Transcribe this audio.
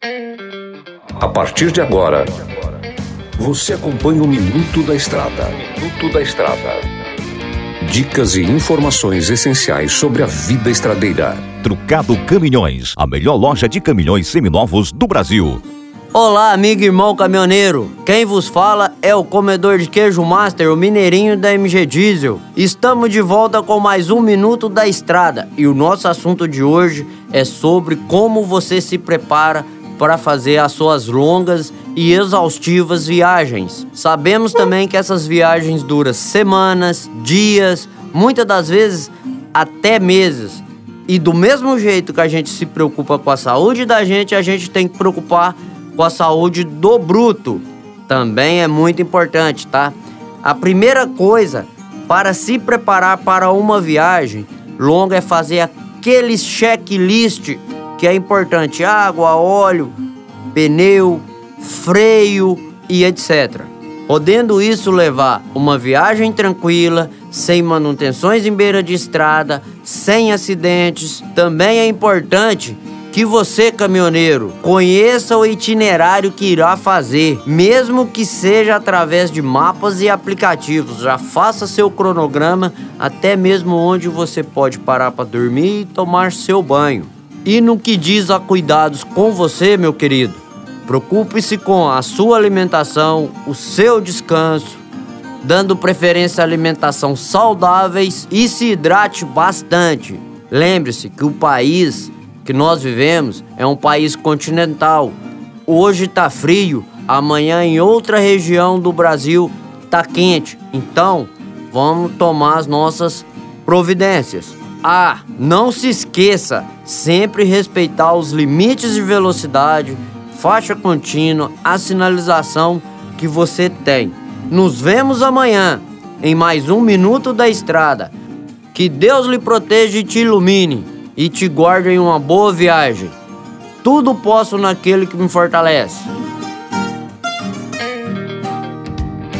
A partir de agora, você acompanha o Minuto da Estrada. Minuto da Estrada. Dicas e informações essenciais sobre a vida estradeira. Trucado Caminhões, a melhor loja de caminhões seminovos do Brasil. Olá, amigo e irmão caminhoneiro. Quem vos fala é o comedor de queijo master, o mineirinho da MG Diesel. Estamos de volta com mais um minuto da estrada e o nosso assunto de hoje é sobre como você se prepara para fazer as suas longas e exaustivas viagens. Sabemos também que essas viagens duram semanas, dias, muitas das vezes até meses. E do mesmo jeito que a gente se preocupa com a saúde da gente, a gente tem que preocupar com a saúde do bruto. Também é muito importante, tá? A primeira coisa para se preparar para uma viagem longa é fazer aquele checklist que é importante: água, óleo, pneu, freio e etc. Podendo isso levar uma viagem tranquila, sem manutenções em beira de estrada, sem acidentes. Também é importante que você, caminhoneiro, conheça o itinerário que irá fazer, mesmo que seja através de mapas e aplicativos. Já faça seu cronograma, até mesmo onde você pode parar para dormir e tomar seu banho. E no que diz a cuidados com você, meu querido, preocupe-se com a sua alimentação, o seu descanso, dando preferência alimentação saudáveis e se hidrate bastante. Lembre-se que o país que nós vivemos é um país continental. Hoje está frio, amanhã em outra região do Brasil está quente. Então, vamos tomar as nossas providências. Ah, não se esqueça, sempre respeitar os limites de velocidade, faixa contínua, a sinalização que você tem. Nos vemos amanhã em mais um Minuto da Estrada. Que Deus lhe proteja e te ilumine e te guarde em uma boa viagem. Tudo posso naquele que me fortalece.